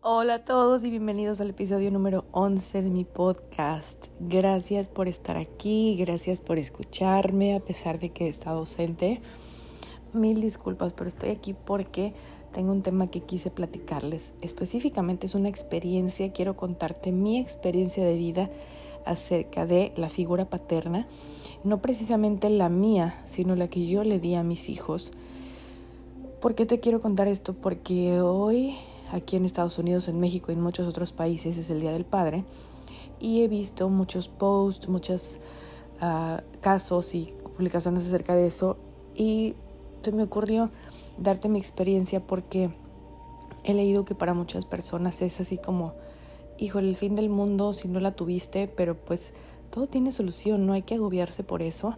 Hola a todos y bienvenidos al episodio número 11 de mi podcast. Gracias por estar aquí, gracias por escucharme a pesar de que he estado ausente. Mil disculpas, pero estoy aquí porque tengo un tema que quise platicarles. Específicamente es una experiencia, quiero contarte mi experiencia de vida acerca de la figura paterna, no precisamente la mía, sino la que yo le di a mis hijos. ¿Por qué te quiero contar esto? Porque hoy aquí en Estados Unidos, en México y en muchos otros países es el Día del Padre. Y he visto muchos posts, muchos ah, casos y publicaciones acerca de eso. Y se me ocurrió darte mi experiencia porque he leído que para muchas personas es así como, hijo, el fin del mundo si no la tuviste, pero pues todo tiene solución, no hay que agobiarse por eso.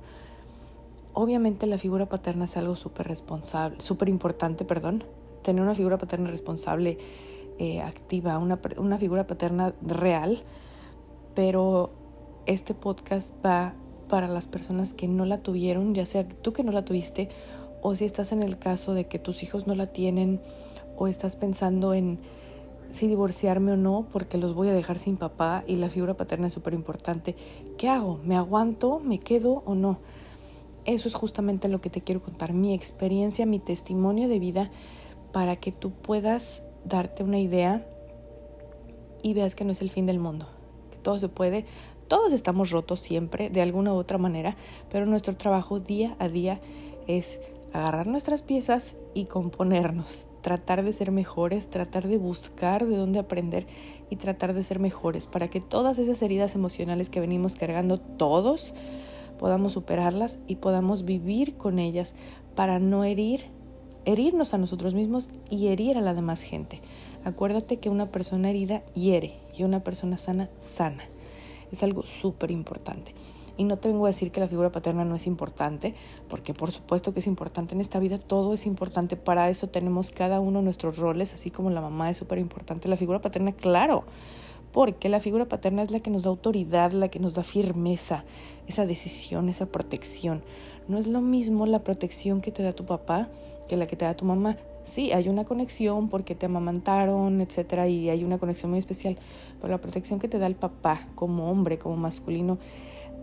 Obviamente la figura paterna es algo súper responsable, súper importante, perdón, tener una figura paterna responsable, eh, activa, una, una figura paterna real, pero este podcast va para las personas que no la tuvieron, ya sea tú que no la tuviste, o si estás en el caso de que tus hijos no la tienen, o estás pensando en si divorciarme o no, porque los voy a dejar sin papá y la figura paterna es súper importante. ¿Qué hago? ¿Me aguanto? ¿Me quedo o no? Eso es justamente lo que te quiero contar, mi experiencia, mi testimonio de vida para que tú puedas darte una idea y veas que no es el fin del mundo, que todo se puede, todos estamos rotos siempre de alguna u otra manera, pero nuestro trabajo día a día es agarrar nuestras piezas y componernos, tratar de ser mejores, tratar de buscar de dónde aprender y tratar de ser mejores para que todas esas heridas emocionales que venimos cargando todos podamos superarlas y podamos vivir con ellas para no herir herirnos a nosotros mismos y herir a la demás gente. Acuérdate que una persona herida hiere y una persona sana sana. Es algo súper importante. Y no te vengo a decir que la figura paterna no es importante, porque por supuesto que es importante en esta vida, todo es importante. Para eso tenemos cada uno nuestros roles, así como la mamá es súper importante. La figura paterna, claro, porque la figura paterna es la que nos da autoridad, la que nos da firmeza, esa decisión, esa protección. No es lo mismo la protección que te da tu papá que la que te da tu mamá. Sí, hay una conexión porque te amamantaron, etcétera, y hay una conexión muy especial. Pero la protección que te da el papá como hombre, como masculino,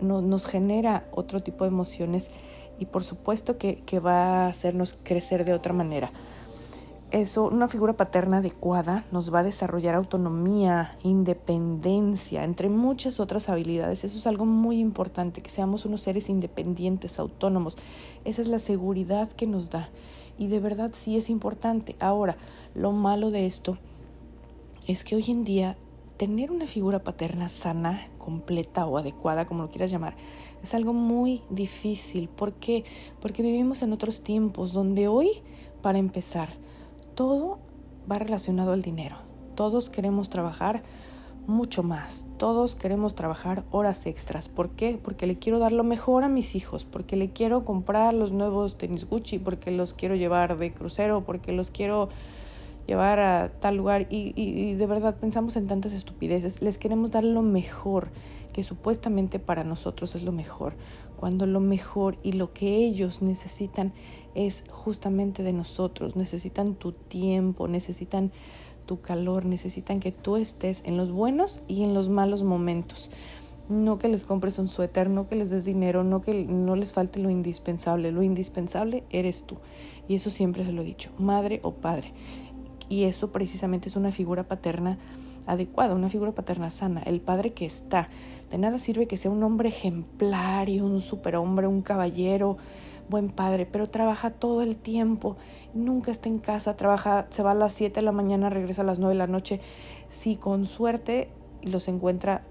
no, nos genera otro tipo de emociones y por supuesto que, que va a hacernos crecer de otra manera. Eso, una figura paterna adecuada nos va a desarrollar autonomía, independencia, entre muchas otras habilidades. Eso es algo muy importante, que seamos unos seres independientes, autónomos. Esa es la seguridad que nos da y de verdad sí es importante. Ahora, lo malo de esto es que hoy en día tener una figura paterna sana, completa o adecuada, como lo quieras llamar, es algo muy difícil. ¿Por qué? Porque vivimos en otros tiempos donde hoy, para empezar, todo va relacionado al dinero. Todos queremos trabajar mucho más. Todos queremos trabajar horas extras. ¿Por qué? Porque le quiero dar lo mejor a mis hijos, porque le quiero comprar los nuevos tenis Gucci, porque los quiero llevar de crucero, porque los quiero llevar a tal lugar y, y, de verdad pensamos en tantas estupideces. Les queremos dar lo mejor, que supuestamente para nosotros es lo mejor, cuando lo mejor y lo que ellos necesitan es justamente de nosotros. Necesitan tu tiempo, necesitan tu calor, necesitan que tú estés en los buenos y en los malos momentos. No que les compres un suéter, no que les des dinero, no que no les falte lo indispensable. Lo indispensable eres tú. Y eso siempre se lo he dicho, madre o padre. Y eso precisamente es una figura paterna adecuada, una figura paterna sana, el padre que está. De nada sirve que sea un hombre ejemplar y un superhombre, un caballero, buen padre, pero trabaja todo el tiempo, nunca está en casa, trabaja, se va a las 7 de la mañana, regresa a las 9 de la noche. Si con suerte los encuentra,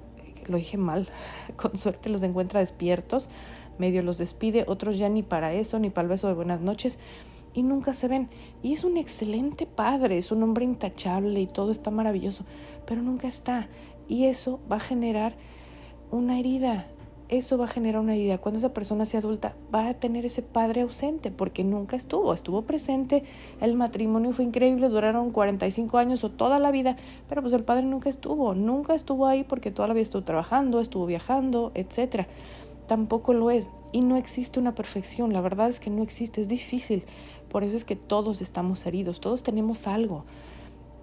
lo dije mal, con suerte los encuentra despiertos, medio los despide, otros ya ni para eso, ni para el beso de buenas noches, y nunca se ven. Y es un excelente padre, es un hombre intachable y todo está maravilloso, pero nunca está. Y eso va a generar una herida, eso va a generar una idea. Cuando esa persona sea adulta, va a tener ese padre ausente porque nunca estuvo, estuvo presente, el matrimonio fue increíble, duraron 45 años o toda la vida, pero pues el padre nunca estuvo, nunca estuvo ahí porque toda la vida estuvo trabajando, estuvo viajando, etc. tampoco lo es. Y no existe una perfección, la verdad es que no existe, es difícil. Por eso es que todos estamos heridos, todos tenemos algo.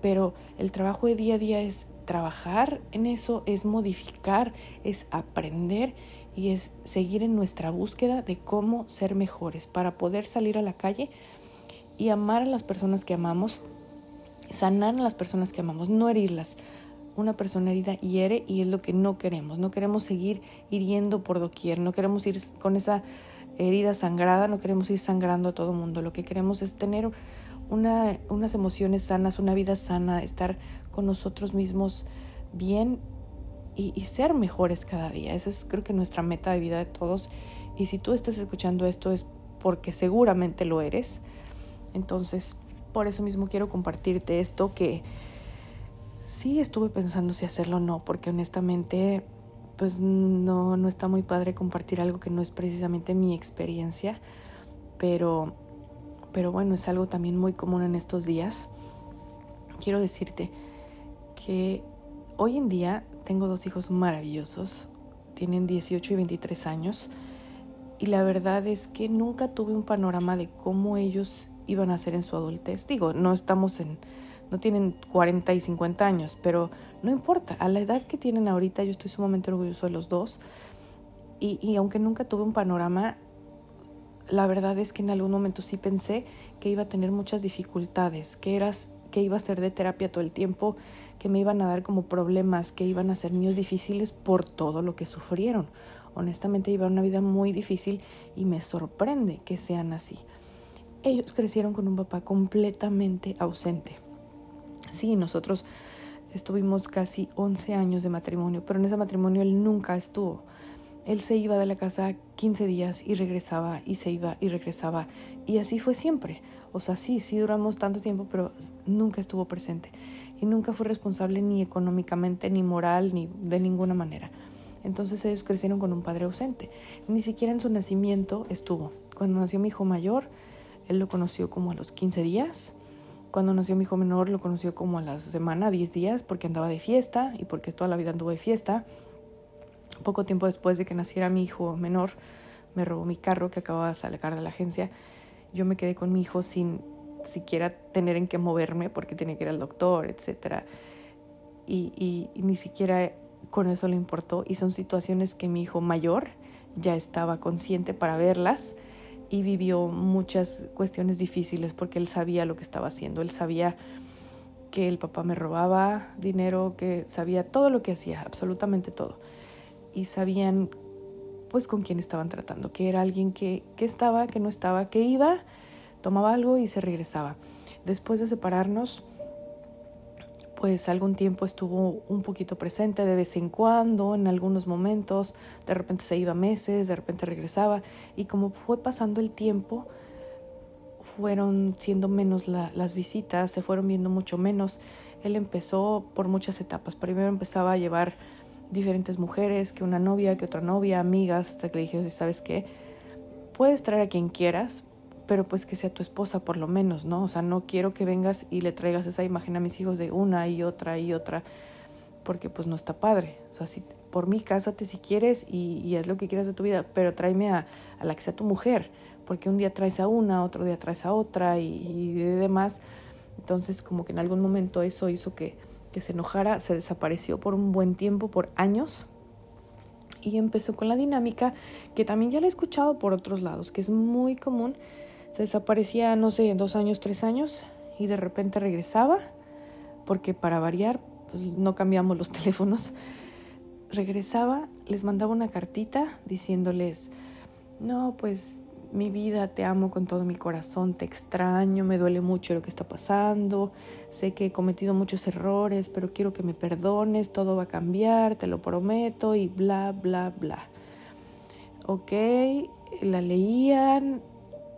Pero el trabajo de día a día es trabajar en eso, es modificar, es aprender y es seguir en nuestra búsqueda de cómo ser mejores para poder salir a la calle y amar a las personas que amamos, sanar a las personas que amamos, no herirlas. Una persona herida hiere y es lo que no queremos. No queremos seguir hiriendo por doquier, no queremos ir con esa herida sangrada, no queremos ir sangrando a todo mundo. Lo que queremos es tener una, unas emociones sanas, una vida sana, estar con nosotros mismos bien y, ser mejores cada día. Eso es creo que nuestra meta de vida de todos. Y si tú estás escuchando esto es porque seguramente lo eres. Entonces, por eso mismo quiero compartirte esto que sí estuve pensando si hacerlo o no, porque honestamente pues no, no está muy padre compartir algo que no es precisamente mi experiencia, pero, pero bueno, es algo también muy común en estos días. Quiero decirte que hoy en día tengo dos hijos maravillosos, tienen 18 y 23 años, y la verdad es que nunca tuve un panorama de cómo ellos iban a ser en su adultez. Digo, no estamos en, no tienen 40 y 50 años, pero no importa, a la edad que tienen ahorita yo estoy sumamente orgulloso de los dos. Y, y, aunque nunca tuve un panorama, la verdad es que en algún momento sí pensé que iba a tener muchas dificultades, que, eras, que iba a ser de terapia todo el tiempo, que me iban a dar como problemas, que iban a ser niños difíciles por todo lo que sufrieron. Honestamente llevaron una vida muy difícil y me sorprende que sean así. Ellos crecieron con un papá completamente ausente. Sí, nosotros estuvimos casi 11 años de matrimonio, pero en ese matrimonio él nunca estuvo. Él se iba de la casa 15 días y regresaba y se iba y regresaba. Y así fue siempre. O sea, sí, sí duramos tanto tiempo, pero nunca estuvo presente. Y nunca fue responsable ni económicamente, ni moral, ni de ninguna manera. Entonces ellos crecieron con un padre ausente. Ni siquiera en su nacimiento estuvo. Cuando nació mi hijo mayor, él lo conoció como a los 15 días. Cuando nació mi hijo menor lo conoció como a la semana, 10 días, porque andaba de fiesta y porque toda la vida anduvo de fiesta. Poco tiempo después de que naciera mi hijo menor, me robó mi carro que acababa de sacar de la agencia. Yo me quedé con mi hijo sin siquiera tener en qué moverme porque tenía que ir al doctor, etc. Y, y ni siquiera con eso le importó. Y son situaciones que mi hijo mayor ya estaba consciente para verlas y vivió muchas cuestiones difíciles porque él sabía lo que estaba haciendo, él sabía que el papá me robaba dinero, que sabía todo lo que hacía, absolutamente todo. Y sabían pues con quién estaban tratando, que era alguien que, que estaba, que no estaba, que iba, tomaba algo y se regresaba. Después de separarnos, pues algún tiempo estuvo un poquito presente de vez en cuando, en algunos momentos, de repente se iba meses, de repente regresaba y como fue pasando el tiempo, fueron siendo menos las visitas, se fueron viendo mucho menos. Él empezó por muchas etapas. Primero empezaba a llevar diferentes mujeres, que una novia, que otra novia, amigas, hasta que le dije, ¿sabes qué? Puedes traer a quien quieras, pero pues que sea tu esposa por lo menos, ¿no? O sea, no quiero que vengas y le traigas esa imagen a mis hijos de una y otra y otra, porque pues no está padre. O sea, por mí cásate si quieres y, y haz lo que quieras de tu vida, pero tráeme a, a, la que sea tu mujer, porque un día traes a una, otro día traes a otra y, y demás. Entonces como que en algún momento eso hizo que, que se enojara, se desapareció por un buen tiempo, por años, y empezó con la dinámica que también ya la he escuchado por otros lados, que es muy común desaparecía, no sé, dos años, tres años y de repente regresaba, porque para variar, pues no cambiamos los teléfonos. Regresaba, les mandaba una cartita diciéndoles, no, pues mi vida, te amo con todo mi corazón, te extraño, me duele mucho lo que está pasando, sé que he cometido muchos errores, pero quiero que me perdones, todo va a cambiar, te lo prometo y bla, bla, bla. Ok, la leían,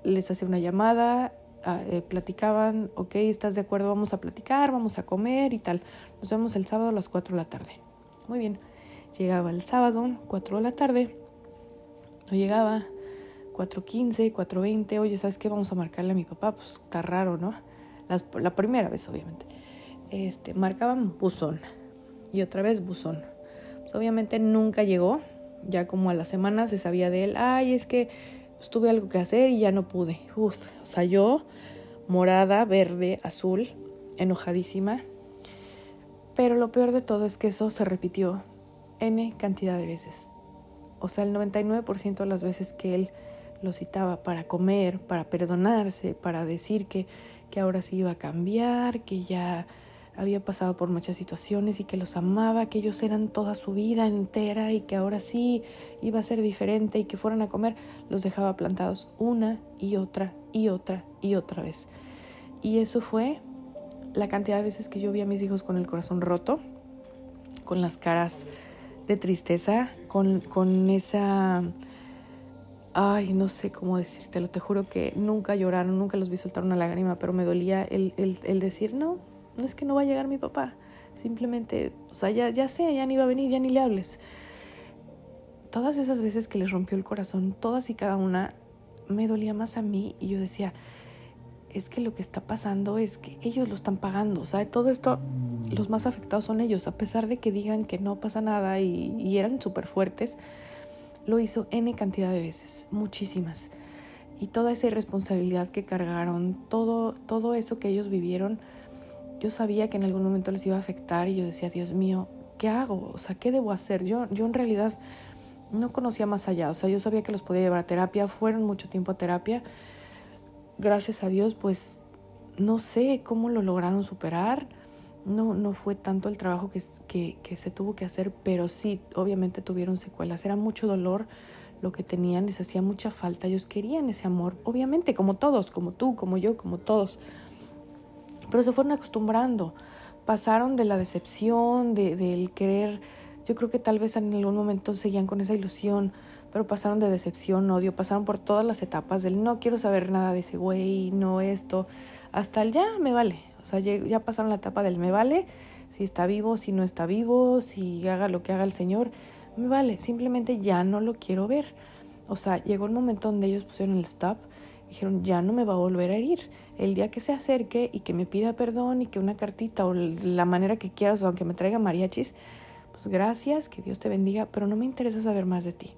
les hacía una llamada, ah, eh, platicaban, ok, ¿estás de acuerdo? Vamos a platicar, vamos a comer y tal. Nos vemos el sábado a las 4 de la tarde. Muy bien. Llegaba el sábado, 4 de la tarde. No llegaba. 4.15, 4.20. Oye, ¿sabes qué? Vamos a marcarle a mi papá. Pues está raro, ¿no? la primera vez, obviamente. Este, marcaban buzón. Y otra vez buzón. Pues obviamente nunca llegó. Ya como a la semana se sabía de él, ay, es que pues, tuve algo que hacer y ya no pude. Uf, o sea, yo morada, verde, azul, enojadísima. Pero lo peor de todo es que eso se repitió N cantidad de veces. O sea, el 99% de las veces que él lo citaba para comer, para perdonarse, para decir que, que ahora sí iba a cambiar, que ya había pasado por muchas situaciones y que los amaba, que ellos eran toda su vida entera y que ahora sí iba a ser diferente y que fueran a comer, los dejaba plantados una y otra y otra y otra vez. Y eso fue la cantidad de veces que yo vi a mis hijos con el corazón roto, con las caras de tristeza, con, con esa... Ay, no sé cómo decírtelo, te juro que nunca lloraron, nunca los vi soltar una lágrima, pero me dolía el, el, el decir, no, no es que no va a llegar mi papá, simplemente, o sea, ya, ya sé, ya ni va a venir, ya ni le hables. Todas esas veces que les rompió el corazón, todas y cada una, me dolía más a mí y yo decía, es que lo que está pasando es que ellos lo están pagando, o sea, todo esto, los más afectados son ellos, a pesar de que digan que no pasa nada y, y eran súper fuertes, lo hizo N cantidad de veces, muchísimas. Y toda esa irresponsabilidad que cargaron, todo, todo eso que ellos vivieron, yo sabía que en algún momento les iba a afectar y yo decía, Dios mío, ¿qué hago? O sea, ¿qué debo hacer? Yo, yo en realidad no conocía más allá, o sea, yo sabía que los podía llevar a terapia, fueron mucho tiempo a terapia. Gracias a Dios, pues no sé cómo lo lograron superar. No, no fue tanto el trabajo que, que, que se tuvo que hacer, pero sí, obviamente tuvieron secuelas. Era mucho dolor lo que tenían, les hacía mucha falta. Ellos querían ese amor, obviamente, como todos, como tú, como yo, como todos pero se fueron acostumbrando, pasaron de la decepción, de, del querer, yo creo que tal vez en algún momento seguían con esa ilusión, pero pasaron de decepción, odio, pasaron por todas las etapas del no quiero saber nada de ese güey, no esto, hasta el ya me vale, o sea, ya pasaron la etapa del me vale, si está vivo, si no está vivo, si haga lo que haga el Señor, me vale, simplemente ya no lo quiero ver. O sea, llegó el momento donde ellos pusieron el stop dijeron, ya no me va a volver a herir. El día que se acerque y que me pida perdón y que una cartita o la manera que quieras, o aunque me traiga mariachis, pues gracias, que Dios te bendiga, pero no me interesa saber más de ti.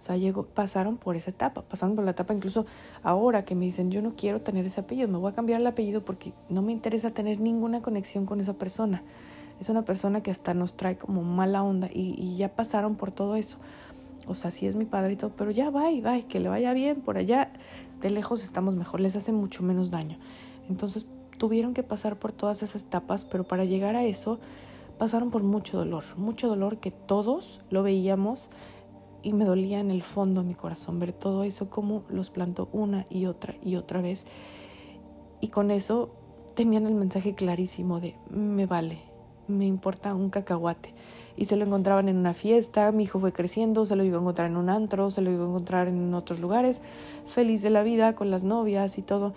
O sea, llegó, pasaron por esa etapa, pasaron por la etapa incluso ahora que me dicen, yo no quiero tener ese apellido, me voy a cambiar el apellido porque no me interesa tener ninguna conexión con esa persona. Es una persona que hasta nos trae como mala onda y, y ya pasaron por todo eso. O sea, sí es mi padrito, pero ya va y va, que le vaya bien por allá de lejos estamos mejor, les hace mucho menos daño. Entonces tuvieron que pasar por todas esas etapas, pero para llegar a eso pasaron por mucho dolor, mucho dolor que todos lo veíamos y me dolía en el fondo de mi corazón ver todo eso como los plantó una y otra y otra vez. Y con eso tenían el mensaje clarísimo de me vale, me importa un cacahuate y se lo encontraban en una fiesta, mi hijo fue creciendo, se lo iba a encontrar en un antro, se lo iba a encontrar en otros lugares, feliz de la vida con las novias y todo.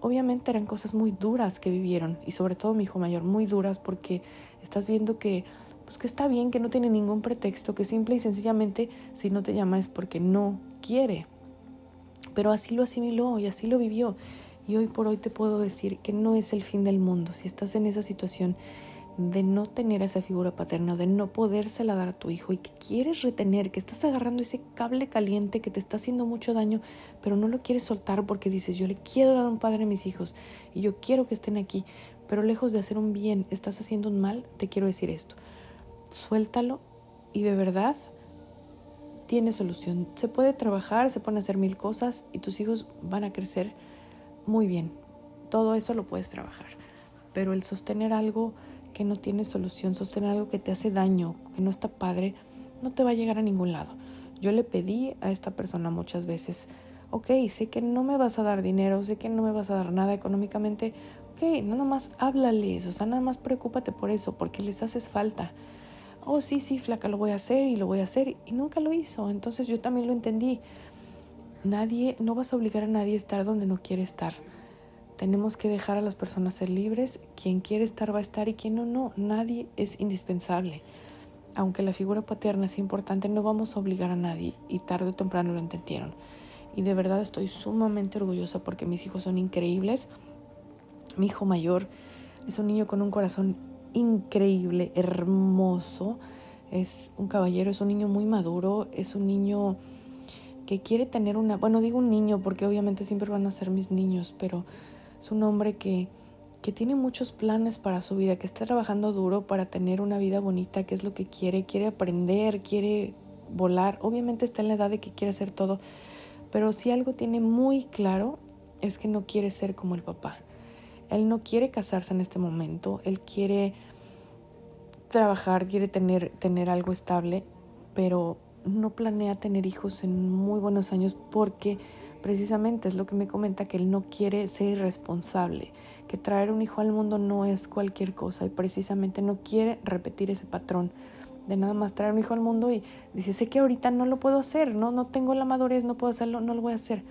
Obviamente eran cosas muy duras que vivieron y sobre todo mi hijo mayor, muy duras porque estás viendo que pues que está bien, que no tiene ningún pretexto, que simple y sencillamente si no te llama es porque no quiere. Pero así lo asimiló y así lo vivió. Y hoy por hoy te puedo decir que no es el fin del mundo. Si estás en esa situación de no tener esa figura paterna, de no podérsela dar a tu hijo y que quieres retener, que estás agarrando ese cable caliente que te está haciendo mucho daño, pero no lo quieres soltar porque dices, yo le quiero dar un padre a mis hijos y yo quiero que estén aquí, pero lejos de hacer un bien, estás haciendo un mal, te quiero decir esto. Suéltalo y de verdad tiene solución. Se puede trabajar, se pueden hacer mil cosas y tus hijos van a crecer muy bien. Todo eso lo puedes trabajar, pero el sostener algo que no tiene solución, sostener algo que te hace daño, que no está padre, no te va a llegar a ningún lado. Yo le pedí a esta persona muchas veces, ok, sé que no me vas a dar dinero, sé que no me vas a dar nada económicamente, ok, nada más háblales, o sea, nada más preocúpate por eso, porque les haces falta. Oh, sí, sí, flaca, lo voy a hacer y lo voy a hacer, y nunca lo hizo, entonces yo también lo entendí. Nadie, no vas a obligar a nadie a estar donde no quiere estar. Tenemos que dejar a las personas ser libres. Quien quiere estar va a estar y quien no, no. Nadie es indispensable. Aunque la figura paterna es importante, no vamos a obligar a nadie y tarde o temprano lo entendieron. Y de verdad estoy sumamente orgullosa porque mis hijos son increíbles. Mi hijo mayor es un niño con un corazón increíble, hermoso. es un caballero, es un niño muy maduro, es un niño que quiere tener una, bueno, digo un niño porque obviamente siempre van a ser mis niños, pero es un hombre que, que tiene muchos planes para su vida, que está trabajando duro para tener una vida bonita, que es lo que quiere, quiere aprender, quiere volar, obviamente está en la edad de que quiere hacer todo, pero si algo tiene muy claro es que no quiere ser como el papá. Él no quiere casarse en este momento, él quiere trabajar, quiere tener, tener algo estable, pero no planea tener hijos en muy buenos años porque precisamente es lo que me comenta que él no quiere ser irresponsable, que traer un hijo al mundo no es cualquier cosa y precisamente no quiere repetir ese patrón de nada más traer un hijo al mundo y dice, sé que ahorita no lo puedo hacer, no, no tengo la madurez, no puedo hacerlo, no lo voy a hacer.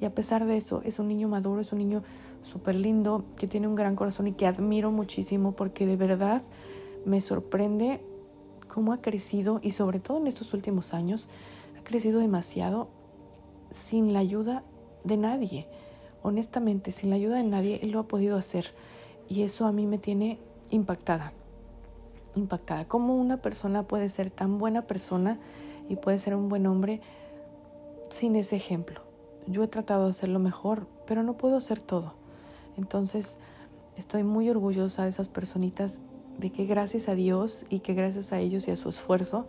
Y a pesar de eso, es un niño maduro, es un niño súper lindo, que tiene un gran corazón y que admiro muchísimo porque de verdad me sorprende cómo ha crecido y sobre todo en estos últimos años, ha crecido demasiado sin la ayuda de nadie. Honestamente, sin la ayuda de nadie, él lo ha podido hacer. Y eso a mí me tiene impactada. Impactada. ¿Cómo una persona puede ser tan buena persona y puede ser un buen hombre sin ese ejemplo? Yo he tratado de hacerlo mejor, pero no puedo hacer todo. Entonces, estoy muy orgullosa de esas personitas de que gracias a Dios y que gracias a ellos y a su esfuerzo,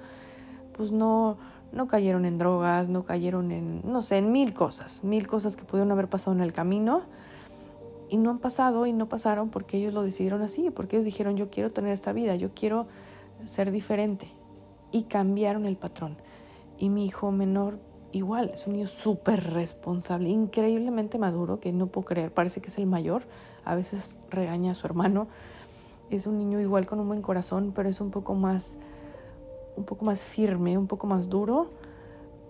pues no, no cayeron en drogas, no cayeron en, no sé, en mil cosas, mil cosas que pudieron haber pasado en el camino y no han pasado y no pasaron porque ellos lo decidieron así, porque ellos dijeron yo quiero tener esta vida, yo quiero ser diferente y cambiaron el patrón. Y mi hijo menor igual, es un niño súper responsable, increíblemente maduro, que no puedo creer, parece que es el mayor, a veces regaña a su hermano, es un niño igual con un buen corazón, pero es un poco más, un poco más firme, un poco más duro,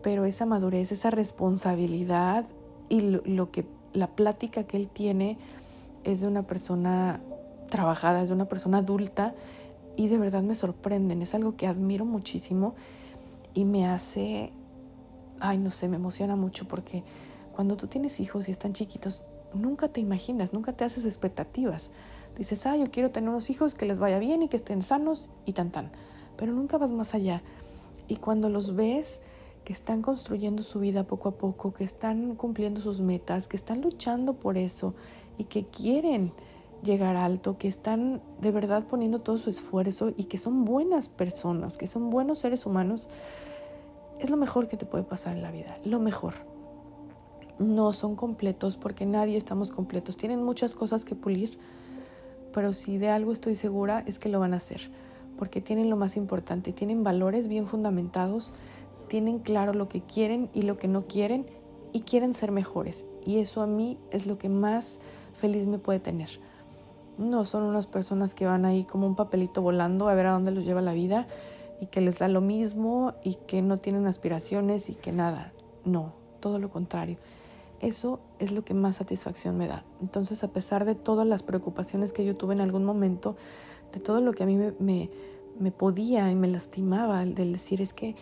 pero esa madurez, esa responsabilidad y lo, que la plática que él tiene es de una persona trabajada, es de una persona adulta y de verdad me sorprenden, es algo que admiro muchísimo y me hace, ay no sé, me emociona mucho porque cuando tú tienes hijos y están chiquitos, nunca te imaginas, nunca te haces expectativas. Dices, ah, yo quiero tener unos hijos que les vaya bien y que estén sanos y tan tan. Pero nunca vas más allá. Y cuando los ves que están construyendo su vida poco a poco, que están cumpliendo sus metas, que están luchando por eso y que quieren llegar alto, que están de verdad poniendo todo su esfuerzo y que son buenas personas, que son buenos seres humanos, es lo mejor que te puede pasar en la vida, lo mejor. No son completos porque nadie estamos completos, tienen muchas cosas que pulir, pero si de algo estoy segura es que lo van a hacer, porque tienen lo más importante, tienen valores bien fundamentados, tienen claro lo que quieren y lo que no quieren y quieren ser mejores. Y eso a mí es lo que más feliz me puede tener. No son unas personas que van ahí como un papelito volando a ver a dónde los lleva la vida y que les da lo mismo y que no tienen aspiraciones y que nada. No, todo lo contrario. Eso es lo que más satisfacción me da. Entonces, a pesar de todas las preocupaciones que yo tuve en algún momento, de todo lo que a mí me, me, podía y me lastimaba, del decir es que,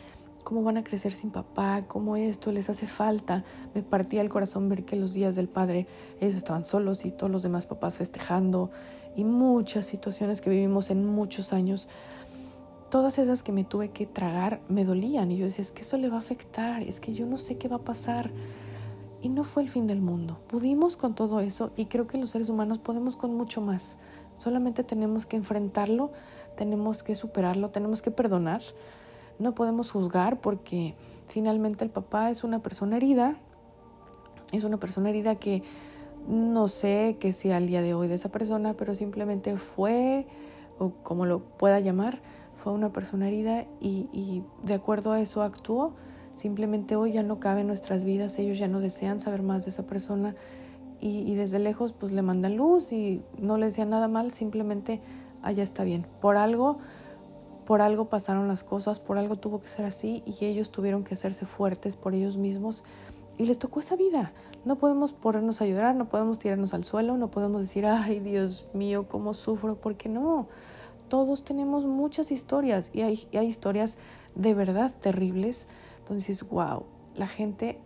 ¿cómo van a crecer sin papá? ¿Cómo esto les hace falta? Me partía el corazón ver que los días del padre ellos estaban solos y todos los demás papás festejando y muchas situaciones que vivimos en muchos años. Todas esas que me tuve que tragar me dolían y yo decía, es que eso le va a afectar, es que yo no sé qué va a pasar y no fue el fin del mundo. Pudimos con todo eso y creo que los seres humanos podemos con mucho más. Solamente tenemos que enfrentarlo, tenemos que superarlo, tenemos que perdonar. No podemos juzgar porque finalmente el papá es una persona herida. Es una persona herida que no sé qué sea el día de hoy de esa persona, pero simplemente fue, o como lo pueda llamar, fue una persona herida y, de acuerdo a eso actuó Simplemente hoy ya no cabe en nuestras vidas, ellos ya no desean saber más de esa persona y, desde lejos pues le mandan luz y no les decían nada mal, simplemente allá está bien. Por algo, por algo pasaron las cosas, por algo tuvo que ser así y ellos tuvieron que hacerse fuertes por ellos mismos y les tocó esa vida. No podemos ponernos a llorar, no podemos tirarnos al suelo, no podemos decir, ay Dios mío, cómo sufro, porque no. Todos tenemos muchas historias y hay, hay historias de verdad terribles entonces, wow, la gente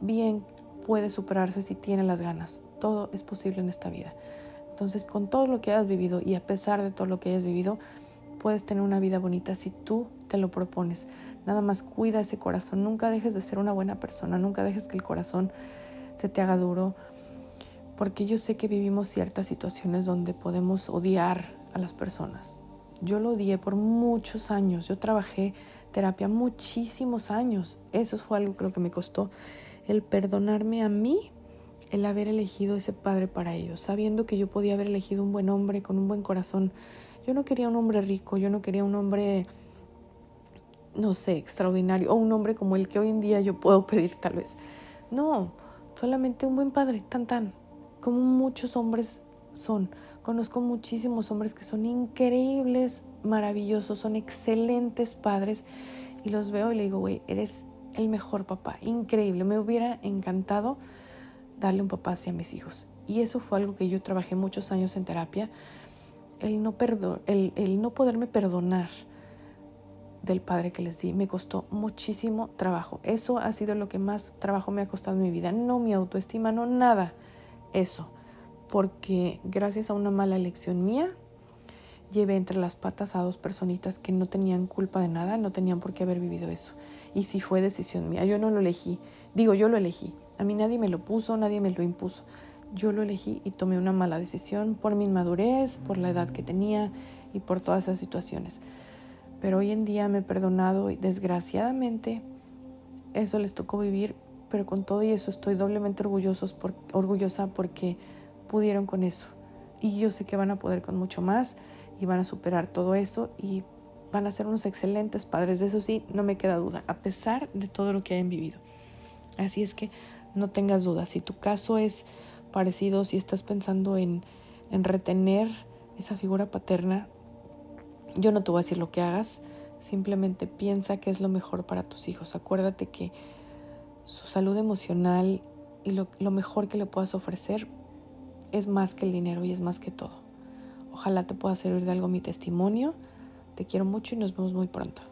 bien puede superarse si tiene las ganas. Todo es posible en esta vida. Entonces, con todo lo que hayas vivido y a pesar de todo lo que hayas vivido, puedes tener una vida bonita si tú te lo propones. Nada más cuida ese corazón, nunca dejes de ser una buena persona, nunca dejes que el corazón se te haga duro, porque yo sé que vivimos ciertas situaciones donde podemos odiar a las personas. Yo lo odié por muchos años, yo trabajé terapia muchísimos años, eso fue algo que me costó el perdonarme a mí el haber elegido ese padre para ellos, sabiendo que yo podía haber elegido un buen hombre con un buen corazón. Yo no quería un hombre rico, yo no quería un hombre, no sé, extraordinario, o un hombre como el que hoy en día yo puedo pedir tal vez. No, solamente un buen padre, tan tan, como muchos hombres son. Conozco muchísimos hombres que son increíbles, maravillosos, son excelentes padres y los veo y le digo, güey, eres el mejor papá, increíble. Me hubiera encantado darle un papá hacia mis hijos. Y eso fue algo que yo trabajé muchos años en terapia, el no, el, el no poderme perdonar del padre que les di. Me costó muchísimo trabajo. Eso ha sido lo que más trabajo me ha costado en mi vida. No mi autoestima, no nada. Eso. Porque gracias a una mala elección mía, llevé entre las patas a dos personitas que no tenían culpa de nada, no tenían por qué haber vivido eso. Y si fue decisión mía, yo no lo elegí. Digo, yo lo elegí. A mí nadie me lo puso, nadie me lo impuso. Yo lo elegí y tomé una mala decisión por mi inmadurez, por la edad que tenía y por todas esas situaciones. Pero hoy en día me he perdonado y desgraciadamente eso les tocó vivir, pero con todo y eso estoy doblemente orgullosos orgullosa porque pudieron con eso. Y yo sé que van a poder con mucho más y van a superar todo eso y van a ser unos excelentes padres. De eso sí, no me queda duda, a pesar de todo lo que hayan vivido. Así es que no tengas dudas. Si tu caso es parecido, si estás pensando en, en retener esa figura paterna, yo no te voy a decir lo que hagas, simplemente piensa que es lo mejor para tus hijos. Acuérdate que su salud emocional y lo, lo mejor que le puedas ofrecer es más que el dinero y es más que todo. Ojalá te pueda servir de algo mi testimonio. Te quiero mucho y nos vemos muy pronto.